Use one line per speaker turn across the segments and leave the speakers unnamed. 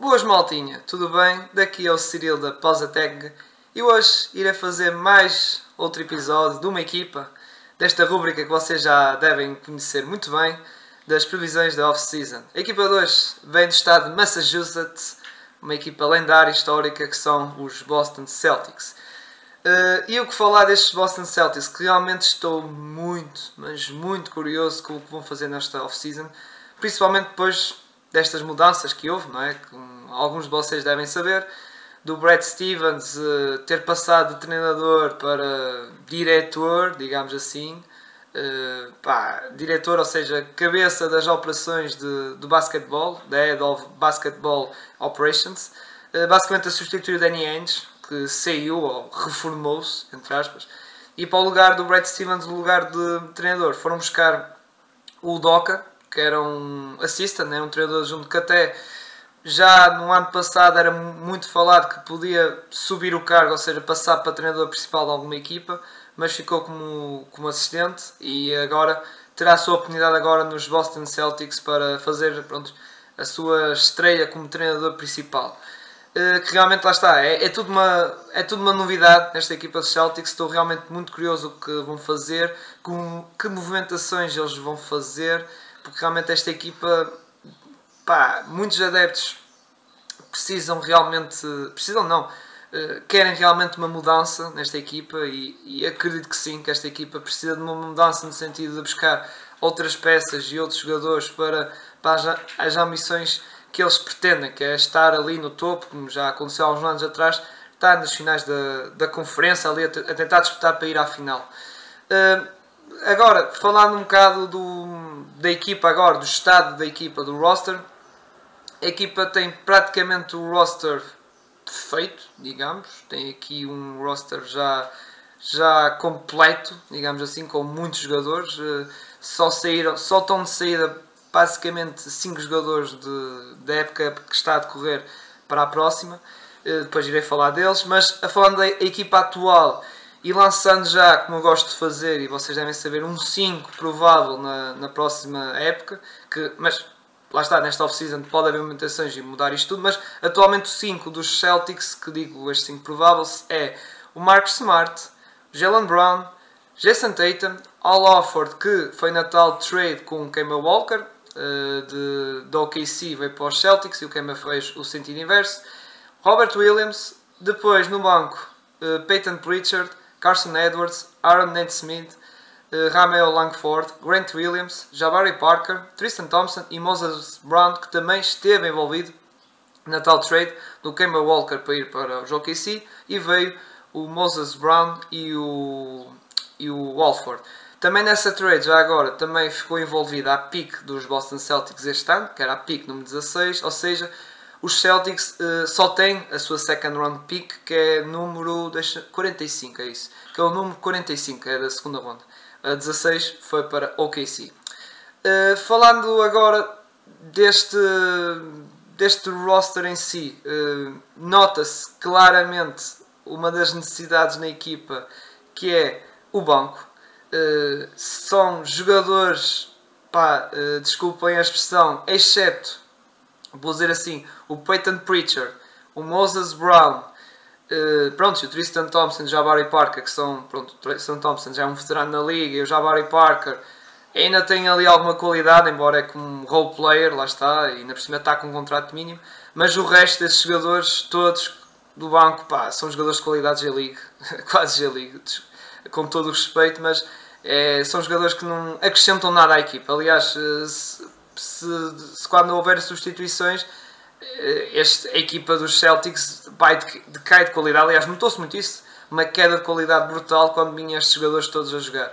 Boas maltinha, tudo bem? Daqui é o Cyril da Pausateg e hoje irei fazer mais outro episódio de uma equipa desta rúbrica que vocês já devem conhecer muito bem das previsões da off-season. A equipa 2 vem do estado de Massachusetts, uma equipa lendária histórica que são os Boston Celtics. Uh, e o que falar destes Boston Celtics, que realmente estou muito, mas muito curioso com o que vão fazer nesta off-season, principalmente depois destas mudanças que houve, não é? Como alguns de vocês devem saber, do Brad Stevens uh, ter passado de treinador para diretor, digamos assim, uh, pá, diretor, ou seja, cabeça das operações de, do basquetebol, da Head of Basketball Operations, uh, basicamente a substituir o Danny Ainge, que saiu ou reformou-se, entre aspas, e para o lugar do Brad Stevens, o lugar de treinador, foram buscar o Doca, que era um assistant, né, um treinador junto que até já no ano passado era muito falado que podia subir o cargo, ou seja, passar para treinador principal de alguma equipa, mas ficou como, como assistente e agora terá a sua oportunidade agora nos Boston Celtics para fazer pronto, a sua estreia como treinador principal. Uh, que realmente lá está, é, é, tudo uma, é tudo uma novidade nesta equipa dos Celtics. Estou realmente muito curioso o que vão fazer, com que movimentações eles vão fazer, porque realmente esta equipa, pá, muitos adeptos precisam realmente, precisam não, uh, querem realmente uma mudança nesta equipa e, e, acredito que sim, que esta equipa precisa de uma mudança no sentido de buscar outras peças e outros jogadores para, para as, ambições que eles pretendem, que é estar ali no topo, como já aconteceu há uns anos atrás, estar nas finais da, da conferência, ali a, a tentar disputar para ir à final. Uh, agora, falando um bocado do, da equipa agora, do estado da equipa, do roster, a equipa tem praticamente o roster feito, digamos, tem aqui um roster já, já completo, digamos assim, com muitos jogadores, uh, só, saíram, só estão de saída basicamente 5 jogadores de, da época que está a decorrer para a próxima. Eh, depois irei falar deles, mas a falando da equipa atual e lançando já, como eu gosto de fazer, e vocês devem saber, um 5 provável na, na próxima época, que, mas lá está, nesta off-season pode haver mutações e mudar isto tudo, mas atualmente o 5 dos Celtics, que digo este 5 prováveis, é o Marcus Smart, Jalen Brown, Jason Tatum, Al Offord, que foi na tal trade com o Kemba Walker, uh, de, de OKC veio para os Celtics e o Kemba fez o sentido inverso. Robert Williams, depois no banco uh, Peyton Pritchard, Carson Edwards, Aaron Nate Smith, uh, Ramel Langford, Grant Williams, Jabari Parker, Tristan Thompson e Moses Brown, que também esteve envolvido na tal trade do Kemba Walker para ir para os OKC e veio o Moses Brown e o, e o Walford. Também nessa trade, já agora, também ficou envolvida a pick dos Boston Celtics este ano, que era a pick número 16, ou seja, os Celtics uh, só têm a sua second round pick, que é número deixa, 45, é isso, que é o número 45, é da segunda ronda. A 16 foi para OKC. Uh, falando agora deste, deste roster em si, uh, nota-se claramente uma das necessidades na equipa, que é o banco são jogadores, pá, desculpem a expressão, exceto, vou dizer assim, o Peyton Preacher, o Moses Brown, uh, pronto, o Tristan Thompson, o Jabari Parker, que são, pronto, o Tristan Thompson já é um veterano na liga, e o Jabari Parker ainda tem ali alguma qualidade, embora é como role player, lá está, e ainda por cima está com um contrato mínimo, mas o resto desses jogadores, todos do banco, pá, são jogadores de qualidade G-League, quase G-League, com todo o respeito, mas é, são jogadores que não acrescentam nada à equipa. Aliás, eh, se, se, se quando houver substituições, eh, este, a equipa dos Celtics vai decai de qualidade. Aliás, notou-se muito isso, uma queda de qualidade brutal quando vinham estes jogadores todos a jogar.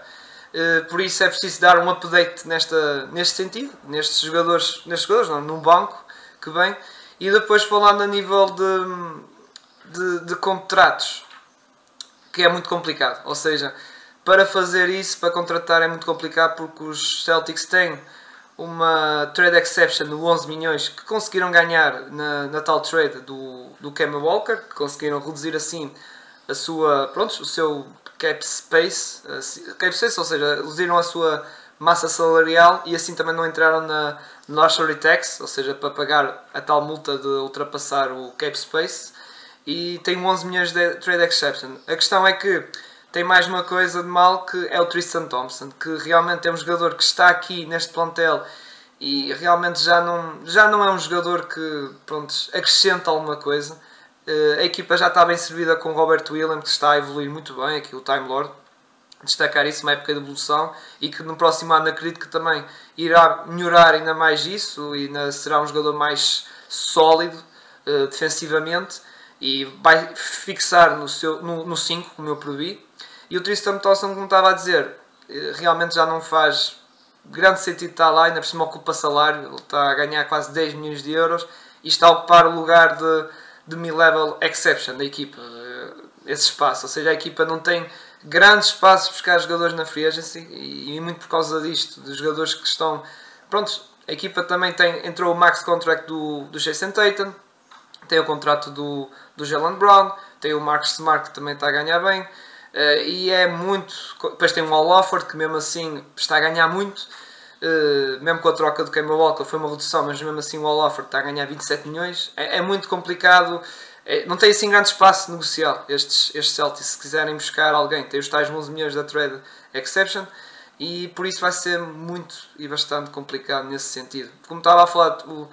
Eh, por isso é preciso dar um update nesta, neste sentido, nestes jogadores, nestes jogadores, não, num banco que vem. E depois falando a nível de, de, de contratos, que é muito complicado. Ou seja, para fazer isso, para contratar é muito complicado porque os Celtics têm uma trade exception de 11 milhões que conseguiram ganhar na, na tal trade do, do Kemba Walker, que conseguiram reduzir assim a sua, pronto, o seu cap space, cap space, ou seja, reduziram a sua massa salarial e assim também não entraram na, luxury tax, ou seja, para pagar a tal multa de ultrapassar o cap space, e tem 11 milhões de trade exception. A questão é que tem mais uma coisa de mal que é o Tristan Thompson, que realmente é um jogador que está aqui neste plantel e realmente já não, já não é um jogador que pronto, acrescenta alguma coisa. Uh, a equipa já está bem servida com Robert Williams, que está a evoluir muito bem, aqui o Time Lord. Destacar isso, uma época de evolução e que no próximo ano acredito que também irá melhorar ainda mais isso e será um jogador mais sólido uh, defensivamente e vai fixar no 5, no, no cinco, como eu previ. E o Tristan Thompson, como estava a dizer, eh, realmente já não faz grande sentido estar lá, ainda por cima ocupa salário, está a ganhar quase 10 milhões de euros e está a ocupar o lugar de, de mid-level exception da equipa, eh, esse espaço. Ou seja, a equipa não tem grandes espaços para buscar jogadores na free agency e, e muito por causa disto, dos jogadores que estão. Prontos, a equipa também tem, entrou o max contract do, do Jason Tatum, tem o contrato do, do Jalen Brown, tem o Marcus Smart que também está a ganhar bem. Uh, e é muito. Depois tem o All que mesmo assim está a ganhar muito. Uh, mesmo com a troca do Kemba Walker foi uma redução, mas mesmo assim o All está a ganhar 27 milhões. É, é muito complicado. É, não tem assim grande espaço negocial estes, estes Celtics. Se quiserem buscar alguém, tem os tais 11 milhões da trade exception. E por isso vai ser muito e bastante complicado nesse sentido. Como estava a falar, o,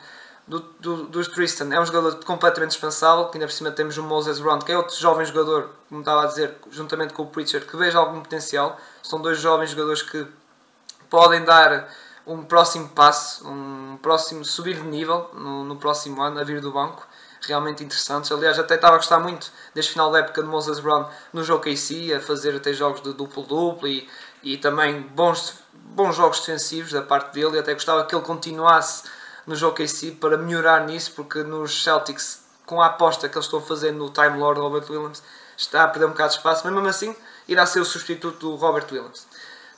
do, do, dos Tristan é um jogador completamente dispensável, que ainda por cima temos o Moses Round, que é outro jovem jogador, como estava a dizer, juntamente com o Preacher, que vejo algum potencial. São dois jovens jogadores que podem dar um próximo passo, um próximo subir de nível no, no próximo ano, a vir do banco. Realmente interessantes. Aliás, até estava a gostar muito deste final da época de Moses Brown no jogo KC, a fazer até jogos de duplo-duplo e, e também bons, bons jogos defensivos da parte dele. E até gostava que ele continuasse no jogo em si para melhorar nisso, porque nos Celtics, com a aposta que eles estão fazendo no Time Lord Robert Williams, está a perder um bocado de espaço, mas mesmo assim irá ser o substituto do Robert Williams.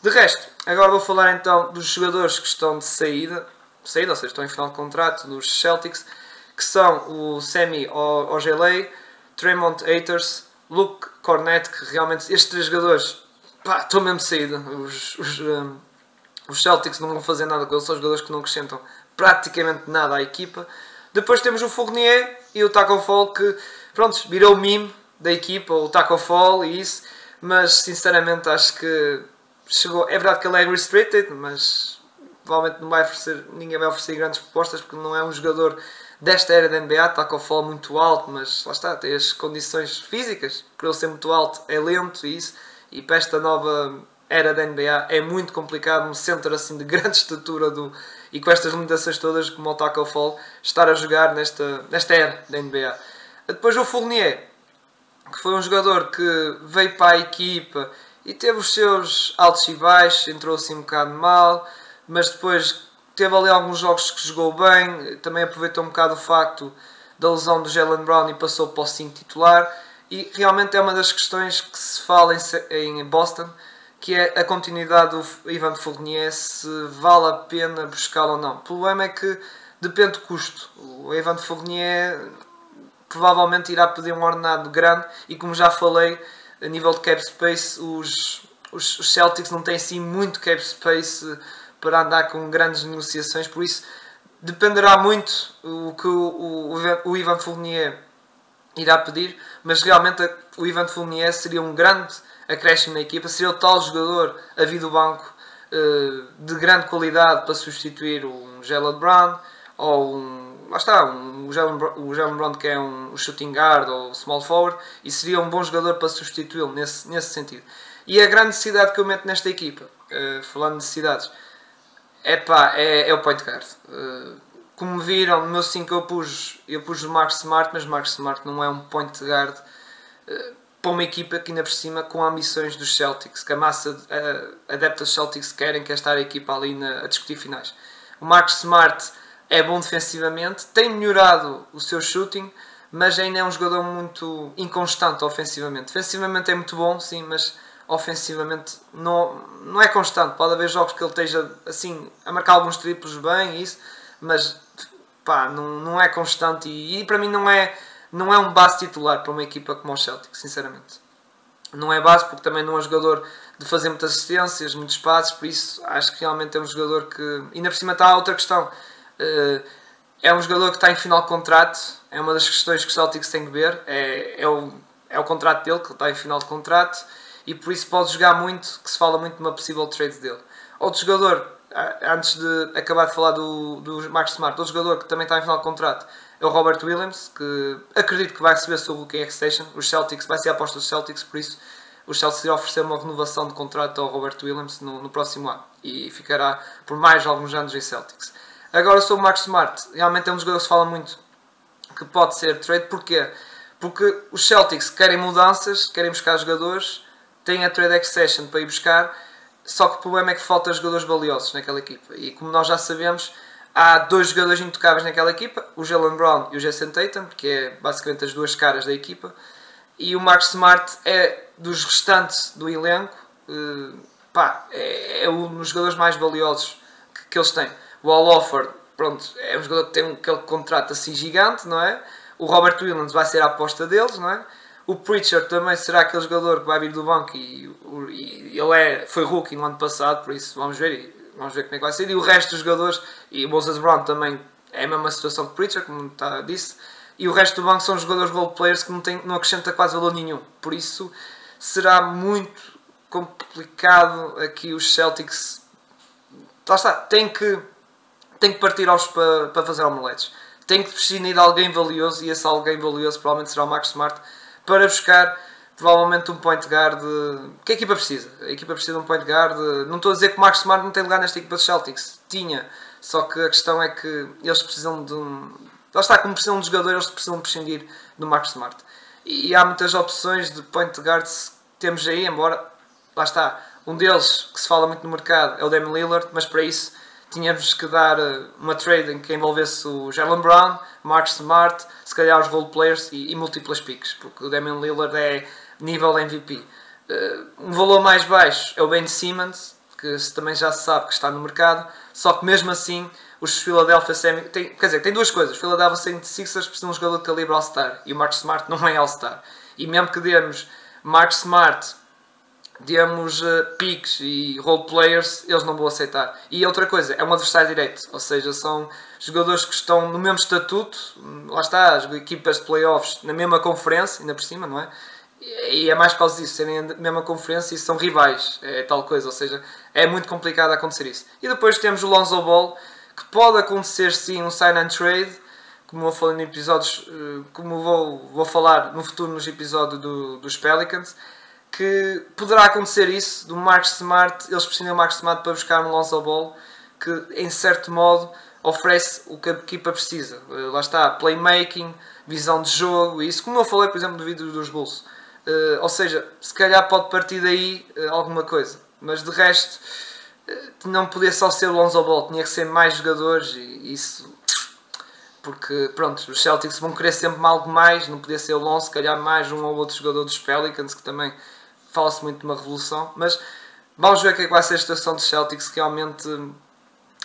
De resto, agora vou falar então dos jogadores que estão de saída, saída ou seja, estão em final de contrato nos Celtics, que são o Semi Ogelei, Tremont Haters, Luke Cornett, que realmente estes três jogadores pá, estão mesmo de saída. Os, os, um, os Celtics não vão fazer nada com eles, são jogadores que não acrescentam praticamente nada à equipa. Depois temos o Fournier e o Taco Fall que, pronto, virou o meme da equipa, o Taco Fall e isso, mas sinceramente acho que chegou. É verdade que ele é restricted, mas provavelmente não vai oferecer, ninguém vai oferecer grandes propostas porque não é um jogador desta era da NBA, Taco Fall muito alto, mas lá está, tem as condições físicas, por ele ser muito alto, é lento e isso, e para esta nova era da NBA é muito complicado um centro assim de grande estatura do, e com estas limitações todas como o Taco Fall estar a jogar nesta, nesta era da NBA. Depois o Fournier, que foi um jogador que veio para a equipa e teve os seus altos e baixos, entrou assim um bocado mal, mas depois teve ali alguns jogos que jogou bem, também aproveitou um bocado o facto da lesão do Jalen Brown e passou para o 5 titular. E realmente é uma das questões que se fala em, em Boston, que é a continuidade do Ivan Fournier, se vale a pena buscá-lo ou não. O problema é que depende do custo. O Ivan Fournier provavelmente irá pedir um ordenado grande e como já falei, a nível de cap space, os, os, os Celtics não têm assim muito cap space para andar com grandes negociações, por isso dependerá muito o que o, o, o Ivan Fournier irá pedir, mas realmente o Ivan Fournier seria um grande acréscimo na equipa, seria o tal jogador a vir do banco uh, de grande qualidade para substituir um Jalen Brown ou um. Lá está, um, o, Jalen, Brown que é um, shooting guard ou small forward e seria um bom jogador para substituí-lo nesse, nesse sentido. E a grande necessidade que eu meto nesta equipa, uh, falando de necessidades, é, pá, é, é o point guard. Uh, como viram, no meu 5 eu pus, eu pus o Mark Smart, mas Mark Smart não é um point guard para uma equipa que ainda por cima com ambições dos Celtics, que a massa uh, adepta dos Celtics querem, que estar a equipa ali na, a discutir finais. O Marcus Smart é bom defensivamente, tem melhorado o seu shooting, mas ainda é um jogador muito inconstante ofensivamente. Defensivamente é muito bom, sim, mas ofensivamente não, não é constante. Pode haver jogos que ele esteja assim a marcar alguns triplos bem, isso, mas pá, não, não é constante e, e para mim não é não é um base titular para uma equipa como o Celtic, sinceramente. Não é base porque também não é um jogador de fazer muitas assistências, muitos passos, por isso acho que realmente é um jogador que. Ainda por cima está outra questão. Uh, é um jogador que está em final de contrato, é uma das questões que o Celtics tem que ver, é, é, o, é o contrato dele, que está em final de contrato, e por isso pode jogar muito, que se fala muito de uma possível trade dele. Outro jogador, antes de acabar de falar do, do Marcos Smart, outro jogador que também está em final de contrato é o Robert Williams, que acredito que vai receber sobre o King Station. Os Celtics, vai ser a aposta dos Celtics, por isso os Celtics irão oferecer uma renovação de contrato ao Robert Williams no, no, próximo ano e ficará por mais alguns anos em Celtics. Agora sobre o Marcos Smart, realmente é um jogador que se fala muito que pode ser trade, porquê? Porque os Celtics querem mudanças, querem buscar jogadores, têm a trade accession para ir buscar, só que o problema é que falta jogadores valiosos naquela equipa. E como nós já sabemos, há dois jogadores intocáveis naquela equipa, o Jalen Brown e o Jason Tatum, que é basicamente as duas caras da equipa. E o Marcus Smart é dos restantes do elenco, uh, pá, é, é, um dos jogadores mais valiosos que, que eles têm. O Al Offord, pronto, é um jogador que tem aquele contrato assim gigante, não é? O Robert Williams vai ser a aposta deles, não é? O Preacher também será aquele jogador que vai vir do banco e, e ele é, foi rookie no ano passado, por isso vamos ver, vamos ver como é que vai ser. E o resto dos jogadores, e o Moses Brown também é a mesma situação que Preacher, como está, disse. E o resto do banco são jogadores role players que não, tem, não acrescenta quase valor nenhum. Por isso será muito complicado aqui os Celtics. Lá está, tem que, tem que partir aos para, para fazer omeletes. Tem que prescindir de alguém valioso e esse alguém valioso provavelmente será o Max Smart para buscar provavelmente um point guard que a equipa precisa. A equipa precisa de um point guard. Não estou a dizer que o Max Smart não tem lugar nesta equipa dos Celtics. Tinha. Só que a questão é que eles precisam de um. Lá está, como precisam de jogadores, eles precisam prescindir do Max Smart. E há muitas opções de point guards que temos aí, embora lá está. Um deles que se fala muito no mercado é o Damian Lillard, mas para isso tínhamos que dar eh, uma trade em que envolvesse o Jalen Brown, Mark Smart, se calhar os role players e, e múltiplas picks, porque o Damian Lillard é nível MVP. Eh, um valor mais baixo é o Ben Simmons, que também já se sabe que está no mercado, só que mesmo assim os Philadelphia tem, quer dizer, tem duas coisas. Philadelphia 76ers precisam de um jogador de calibre All-Star e o Mark Smart não é All-Star. E mesmo que demos Mark Smart demos uh, picks e role players, eles não vão aceitar. E outra coisa, é um adversário direito, ou seja, são jogadores que estão no mesmo estatuto, lá está, as equipas de playoffs na mesma conferência, ainda por cima, não é? E é mais por causa disso, serem na mesma conferência e são rivais, é tal coisa, ou seja, é muito complicado acontecer isso. E depois temos o Lonzo Ball, que pode acontecer sim um sign and trade, como eu falei em episódios, eh, como vou, vou falar no futuro nos episódios do, dos Pelicans, que poderá acontecer isso do Marcus Smart, eles precisam do Marcus Smart para buscar um Lonzo Ball que em certo modo oferece o que a equipa precisa. Eh, lá está, playmaking, visão de jogo, isso como eu falei, por exemplo, do vídeo dos Bulls. Uh, ou seja, se calhar pode partir daí uh, alguma coisa, mas de resto uh, não podia só ser o Lonzo Ball, tinha que ser mais jogadores e isso porque pronto, os Celtics vão querer sempre algo mais, não podia ser o Lonzo, se calhar mais um ou outro jogador dos Pelicans que também fala-se muito de uma revolução, mas vamos ver o que, é que vai ser a situação dos Celtics, que realmente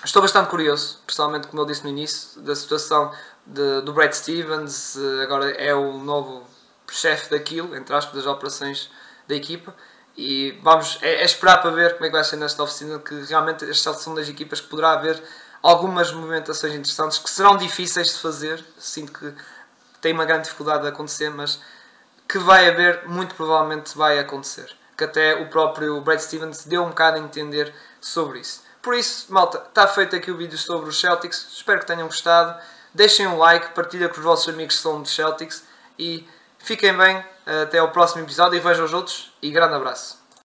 estou bastante curioso, pessoalmente, como eu disse no início, da situação de, do Brad Stevens, agora é o novo chefe daquilo, entre aspas, das operações da equipa. E vamos, é, é, esperar para ver como é que vai ser nesta oficina, que realmente estas são das equipas que poderá haver algumas movimentações interessantes que serão difíceis de fazer. Sinto que tem uma grande dificuldade de acontecer, mas que vai haver, muito provavelmente vai acontecer. Que até o próprio Brad Stevens deu um bocado a entender sobre isso. Por isso, malta, está feito aqui o vídeo sobre os Celtics. Espero que tenham gostado. Deixem um like, partilhem com os vossos amigos que são dos Celtics e fiquem bem. Até ao próximo episódio e vejam os outros. E grande abraço.